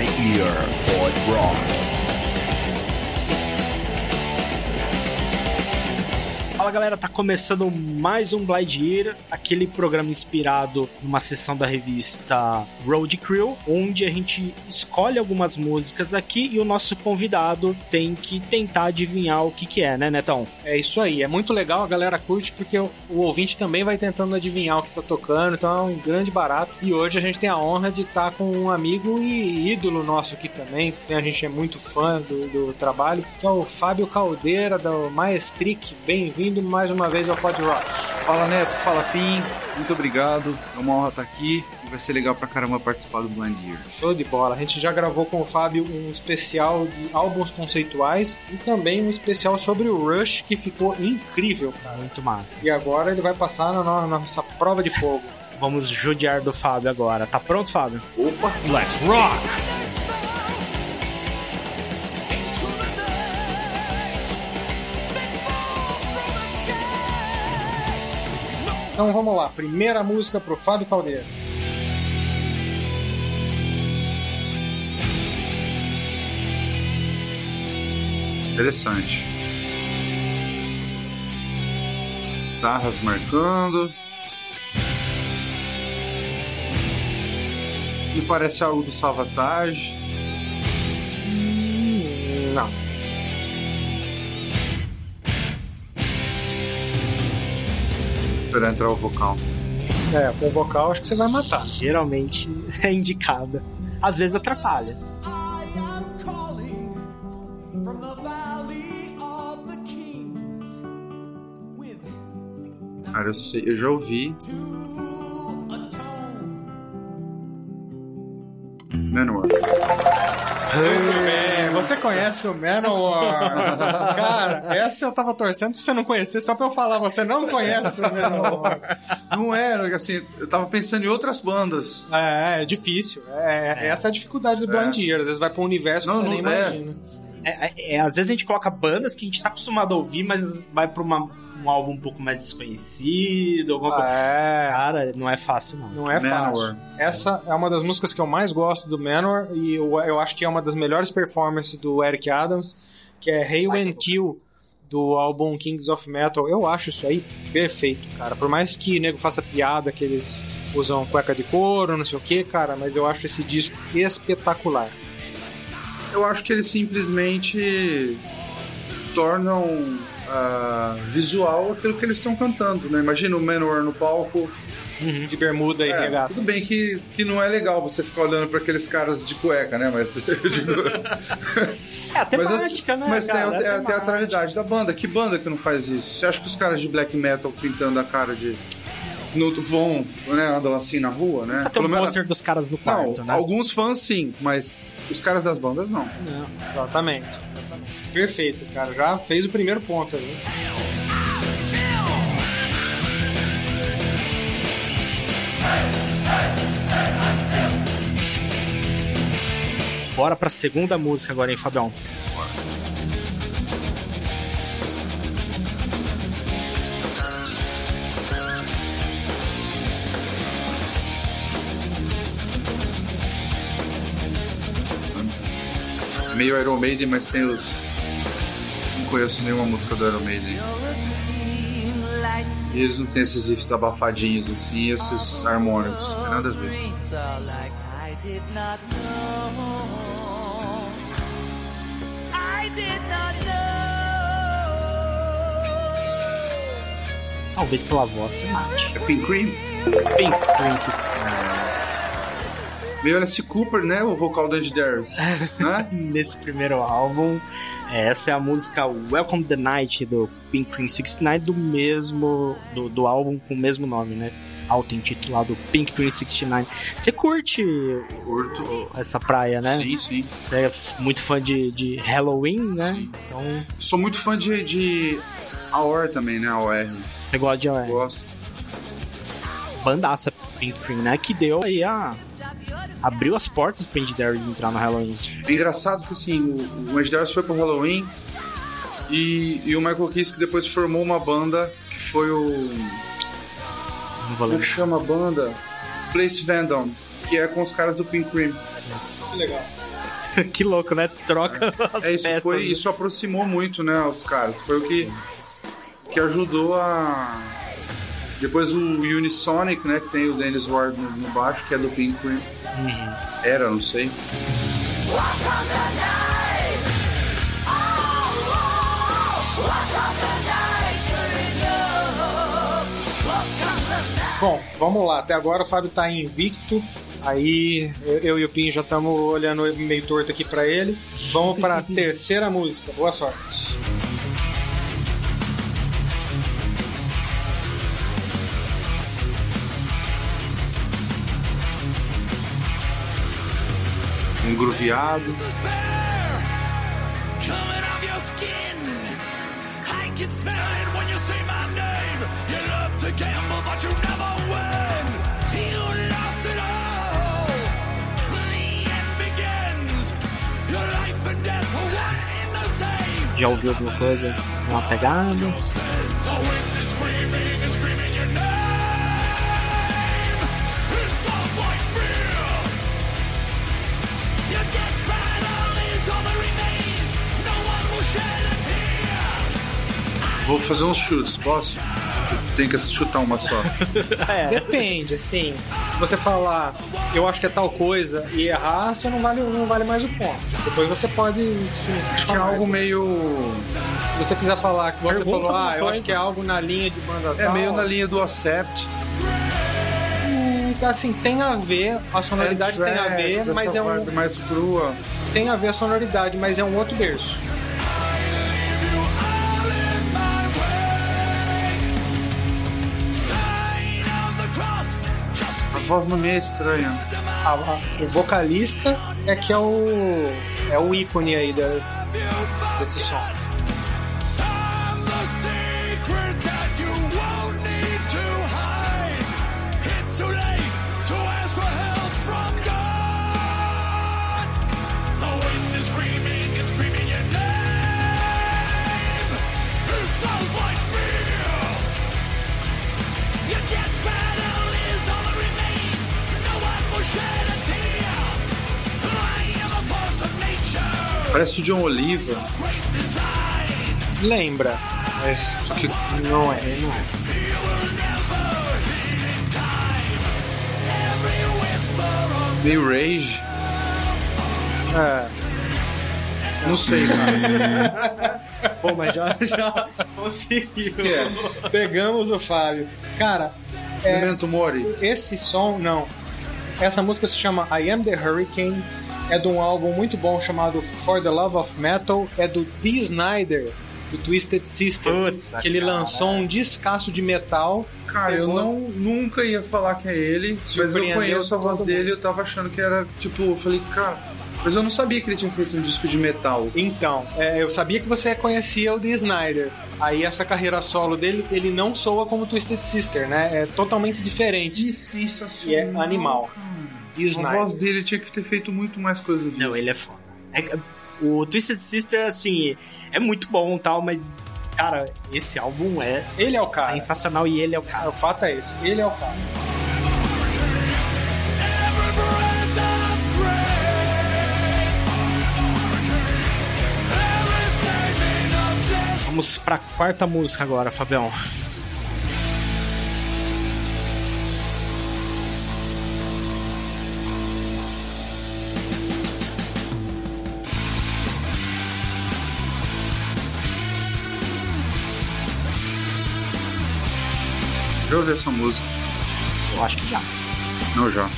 My Ear Pod Rock. Fala galera, tá começando mais um Blind Ear, aquele programa inspirado numa sessão da revista Road Crew, onde a gente escolhe algumas músicas aqui e o nosso convidado tem que tentar adivinhar o que que é, né, Netão? É isso aí, é muito legal, a galera curte porque o, ouvinte também vai tentando adivinhar o que tá tocando, então é um grande barato. E hoje a gente tem a honra de estar com um amigo e ídolo nosso aqui também, a gente é muito fã do, do trabalho, que é o Fábio Caldeira, do Maestric. Bem-vindo mais uma vez ao Pod Rock. Fala Neto, fala Pim, muito obrigado, é uma honra estar aqui e vai ser legal pra caramba participar do Blind Year. Show de bola, a gente já gravou com o Fábio um especial de álbuns conceituais e também um especial sobre o Rush que ficou incrível, cara. Muito massa. E agora ele vai passar na no- nossa prova de fogo. Vamos judiar do Fábio agora. Tá pronto, Fábio? Opa! Let's rock! Então vamos lá, primeira música pro Fábio Caldeira. Interessante. Guitarras marcando. Me parece algo do Salvatage. Hum, Não. Esperar entrar o vocal. É, com o vocal acho que você vai matar. Geralmente é indicada. Às vezes atrapalha. Cara, eu, sei, eu já ouvi. Manowar. Muito bem, você conhece o Manowar? Cara, essa eu tava torcendo pra você não conhecer, só pra eu falar, você não conhece o Manowar. Não era, assim, eu tava pensando em outras bandas. É, é difícil. É, Essa é a dificuldade do Blind Year. Às vezes vai pra um universo que Não, você nem não é. imagina. É, é- é, às vezes a gente coloca bandas que a gente tá acostumado a ouvir, mas vai pra uma- um álbum um pouco mais desconhecido, alguma coisa. É, Cara, não é fácil, não. não é Manowar. fácil. Essa é uma das músicas que eu mais gosto do Manowar e eu, eu acho que é uma das melhores performances do Eric Adams, que é Hail and Kill do álbum Kings of Metal. Eu acho isso aí perfeito, cara. Por mais que o nego faça piada que eles usam cueca de couro, não sei o que, cara, mas eu acho esse disco espetacular. Eu acho que eles simplesmente tornam ah, visual aquilo que eles estão cantando, né? Imagina o Manowar no palco. De bermuda e É, regata. tudo bem que, que não é legal você ficar olhando para aqueles caras de cueca, né? Mas digo, É a mas, temática, assim, né? mas tem, cara? a, É tem a teatralidade da banda. Que banda que não faz isso? Você acha que os caras de black metal pintando a cara de. No, vão, né? Andam assim na rua, né? Precisa ter um menos- pôster dos caras no Não, quarto, né? alguns fãs sim, mas os caras das bandas não. Exatamente. exatamente. Perfeito, cara. Já fez o primeiro ponto ali. Bora pra segunda música agora, hein, Fabião? Meio Iron Maiden, mas tem os conheço nenhuma música do Iron Maiden. E eles não têm esses riffs abafadinhos assim, esses harmônicos, nada a ver. Talvez pela voz você mate. É Pink Cream? Pink Cream 69. Veio Alice Cooper, né? O vocal do Andy Darius. Né? Nesse primeiro álbum. Essa é a música Welcome the Night do Pink Cream 69, do mesmo. Do, do álbum com o mesmo nome, né? auto-intitulado Pink Green 69. Você curte Curto. essa praia, né? Sim, sim. Você é muito fã de, de Halloween, né? Sim. Então... Sou muito fã de, de AOR também, né? AOR. Você gosta de AOR? Gosto. Bandaça Pink Green, né? Que deu aí a Abriu as portas pra Andy Darius entrar no Halloween. É engraçado que assim, o, Andy Darius foi pro Halloween e, e o Michael Kiske depois formou uma banda que foi o. Não vou Como chama a banda? Place Vandom, que é com os caras do Pink Cream. Que legal. que louco, né? Troca as É, isso, peças. foi, né? isso aproximou muito, né, os caras. Foi o que, que ajudou a. Depois o Unisonic, né, que tem o Dennis Ward no, no baixo, que é do Pink Cream. Era, não sei. Bom, vamos lá. Até agora o Fábio tá invicto. Aí eu, eu e o Pin já estamos olhando meio torto aqui pra ele. Vamos pra terceira música. Boa sorte. Same. Já ouviu alguma coisa? Uma pegada? Vou fazer uns chutes, posso? Tem que chutar uma só. Depende, assim. Se você falar, eu acho que é tal coisa e errar, você não vale, não vale mais o ponto. Depois você pode. Acho que é algo meio. Se você quiser falar que você Pergunta falou, ah, eu acho coisa. que é algo na linha de banda É tal. meio na linha do Accept. Hum, Assim, tem a ver, a sonoridade tem a ver, mas é um. mais crua. Tem a ver a sonoridade, mas é um outro berço. Voz não me é estranha. A- a- o vocalista é que é o. é o ícone aí da, desse som. Parece o John Oliva. Lembra, mas Só que não é, não é. meio Rage. É, Não sei, cara. Pô, mas já, já conseguiu. É. pegamos o Fábio. Cara, é, Memento Mori. esse som, não. Essa música se chama I Am the Hurricane. É de um álbum muito bom chamado For the Love of Metal. É do Dee Snyder, do Twisted Sister. Puta, que ele cara. lançou um descasso de metal. Cara, eu não, nunca ia falar que é ele, mas eu conheço a voz dele e eu tava achando que era, tipo, eu falei, cara, mas eu não sabia que ele tinha feito um disco de metal. Então, é, eu sabia que você conhecia o Dee Snyder. Aí essa carreira solo dele, ele não soa como Twisted Sister, né? É totalmente diferente. Que sensacional. E é animal. Dee A voz Snyder. dele tinha que ter feito muito mais coisa disso. Não, ele é foda. É- o Twisted Sister, assim, é muito bom e tal, mas, cara, esse álbum é Ele é o cara. sensacional e ele é o O cara. fato é esse, ele é o cara. Vamos pra quarta música agora, Fabião. Já ouvi essa música. Eu acho que já. Não, já.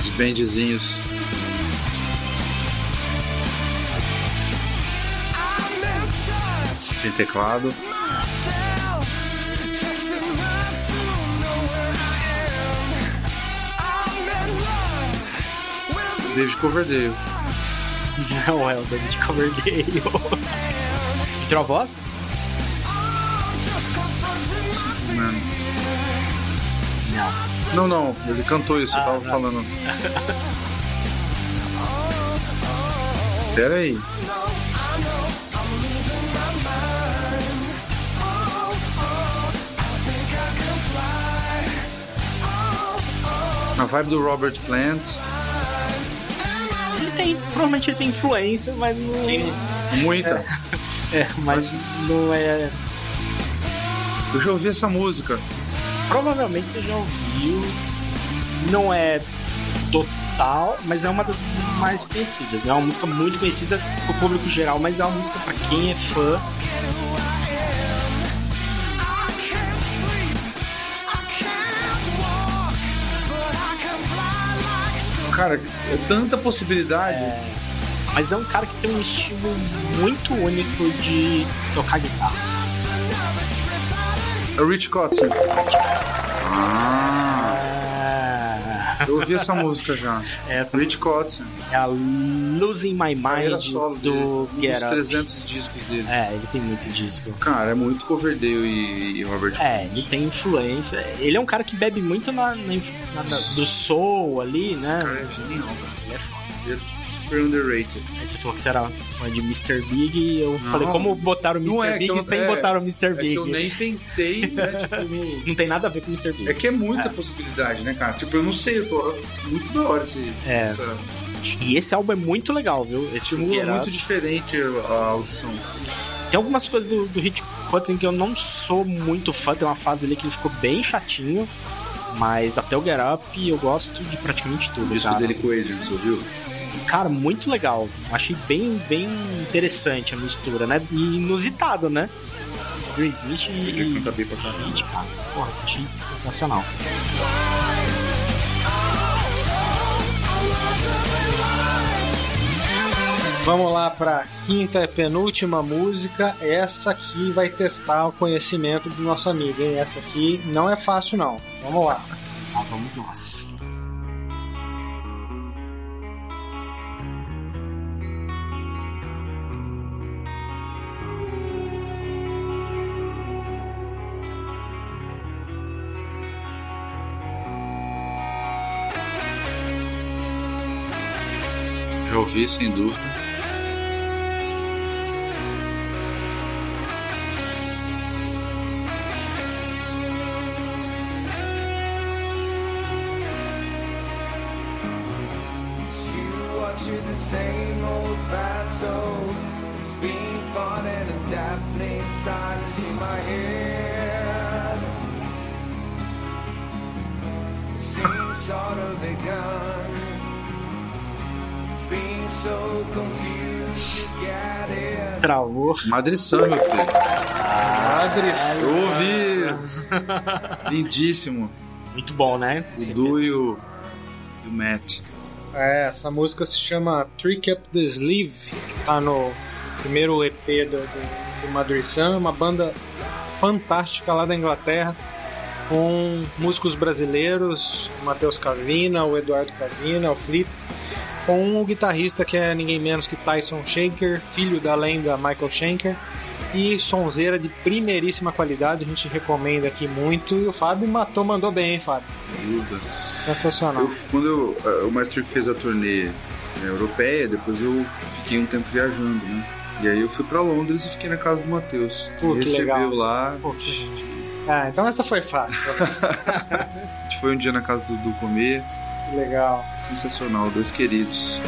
Os touch Tem teclado. David Coverdale. Não é o David Coverdale. Tirou a voz? Não. Não, não, ele cantou isso, eu tava falando. Pera aí. Na vibe do Robert Plant. tem, provavelmente ele tem influência, mas não. Muita. É, mas não é. Eu já ouvi essa música. Provavelmente você já ouviu. Não é total, mas é uma das mais conhecidas. É uma música muito conhecida pro público geral, mas é uma música pra quem é fã. Cara, é tanta possibilidade. Mas é um cara que tem um estilo muito único de tocar guitarra. É o Rich Kotzen. Ah, É, eu ouvi essa música já. Essa Rich Kotzen. é a Losing My Mind solo do dele, Get Up. 300 discos dele. É, ele tem muito disco. Cara, é muito Coverdale e, e Robert É, ele tem influência. Ele é um cara que bebe muito na, na na- na- do soul ali, Esse né? cara é genial, cara. Ele é foda. É super underrated. Aí você falou que você era fã de Mr. Big e eu Não. falei, como botaram o Mr. é Big eu- sem é, botar o Mr. É Big? eu nem pensei, né? Tipo, no- Não tem nada a ver com o Mr. Big. É que é muita possibilidade, né, cara? Tipo, eu não sei, eu tô muito da hora esse, É. essa. E esse álbum é muito legal, viu? Esse Estimula muito diferente a, audição. Tem algumas coisas do, do Hit Hudson que eu não sou muito fã. Tem uma fase ali que ele ficou bem chatinho. Mas até o Get Up eu gosto de praticamente O tudo. disco cara. dele com o Adrian, você ouviu? Cara, muito legal. Achei bem, bem interessante a mistura, né? E inusitado, né? Drew Smith Ele e canta bem pra caramba. Cara. Porra, achei sensacional. Vamos lá pra quinta e penúltima música. Essa aqui vai testar o conhecimento do nosso amigo, hein? Essa aqui não é fácil, não. Vamos lá. Lá vamos nós. Já ouvi, sem dúvida. Travou. Madre Sam, meu filho. Padre, Eu ouvi. Lindíssimo. Muito bom, né? O Du e o, e o Matt. é, essa música se chama Trick Up the Sleeve, que tá no primeiro EP do, do, do Sun, uma banda fantástica lá da Inglaterra, com músicos brasileiros, o Matheus Cavina, o Eduardo Cavina, o Flip, com um guitarrista que é ninguém menos que Tyson Shaker, filho da lenda Michael Schenker, e sonzeira de primeiríssima qualidade, a gente recomenda aqui muito, e o Fábio matou, mandou bem, hein, Fábio? Ajuda. Sensacional. Eu, quando eu, eh, o Master fez a turnê né, europeia, depois eu fiquei um tempo viajando, né? E aí eu fui pra Londres e fiquei na casa do Matheus. Pô, que recebeu legal. lá. Pô, que- Ah, então essa foi fácil. A gente foi um dia na casa do Du comer. Que legal. Sensacional, dois queridos.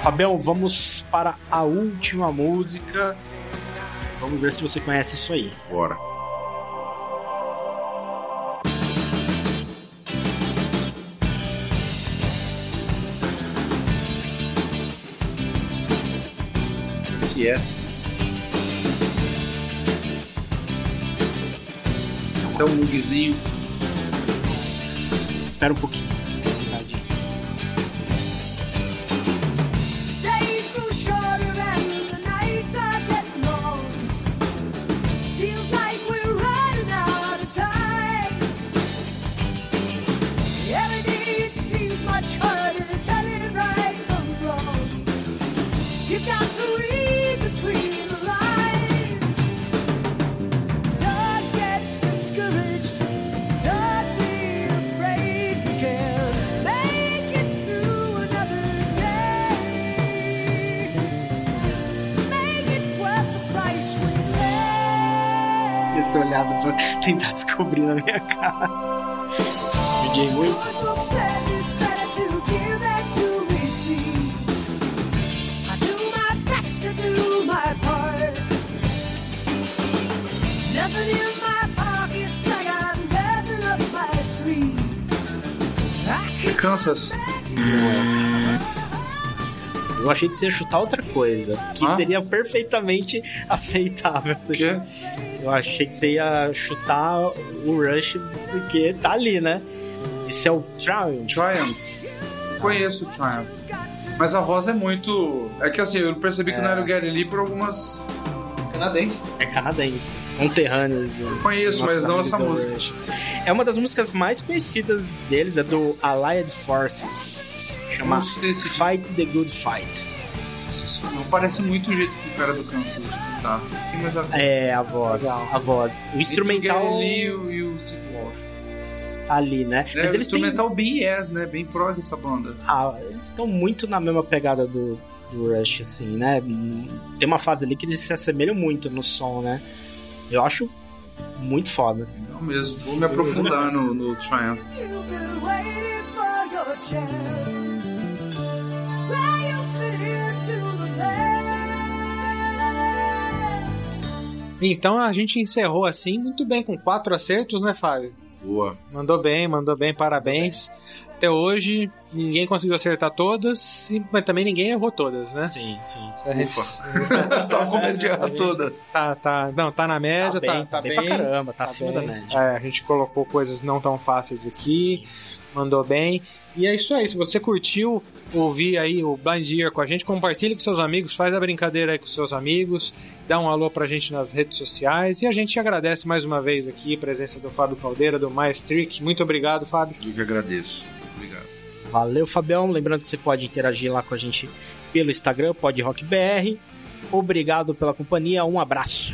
Fabião, vamos para a última música. Vamos ver se você conhece isso aí. Bora. CS. Até um mugzinho. Espera um pouquinho. Essa olhada pra tentar descobrir na minha cara. DJ muito. Kansas. Eu achei que você ia chutar outra coisa, que Ah? seria perfeitamente aceitável. Chu- Eu achei que você ia chutar o Rush, porque tá ali, né? Esse é o Triumph. Triumph. Conheço o Triumph. Mas a voz é muito. É que assim, eu percebi que não era o Gary Lee por algumas. Canadense. É canadense, conterrâneos do. Conheço, mas não essa música. Rush. É uma das músicas mais conhecidas deles, é do Allied Forces. Chama. Fight the Good Fight. Não parece muito o jeito que o cara do Kansas ver. É a voz, Legal. a voz. O instrumental o e o- Steve Walsh. tá ali, né? É, Mas o eles têm instrumental bem yes, né? Bem prog essa banda. Ah, eles estão muito na mesma pegada do, do Rush, assim, né? Tem uma fase ali que eles se assemelham muito no som, né? Eu acho muito foda. Não mesmo. Vou me aprofundar no, no Triumph. Então a gente encerrou assim, muito bem, com quatro acertos, né, Fábio? Boa. Mandou bem, mandou bem, parabéns. Até hoje, ninguém conseguiu acertar todas, e- mas também ninguém errou todas, né? Sim, sim. A gente- Tava com medo de errar todas. Tá, tá, não, tá na média, Tá bem, tá bem pra caramba, tá acima da média. É, a gente colocou coisas não tão fáceis aqui, mandou bem. E é isso aí, se você curtiu ouvir aí o Blind Year com a gente, compartilhe com seus amigos, faz a brincadeira aí com seus amigos, dá um alô pra gente nas redes sociais e a gente agradece mais uma vez aqui a presença do Fábio Caldeira, do Maestric. Muito obrigado, Fábio. Eu que agradeço. Obrigado. Valeu, Fabião. Lembrando que você pode interagir lá com a gente pelo Instagram, PodRockBR. Obrigado pela companhia, um abraço.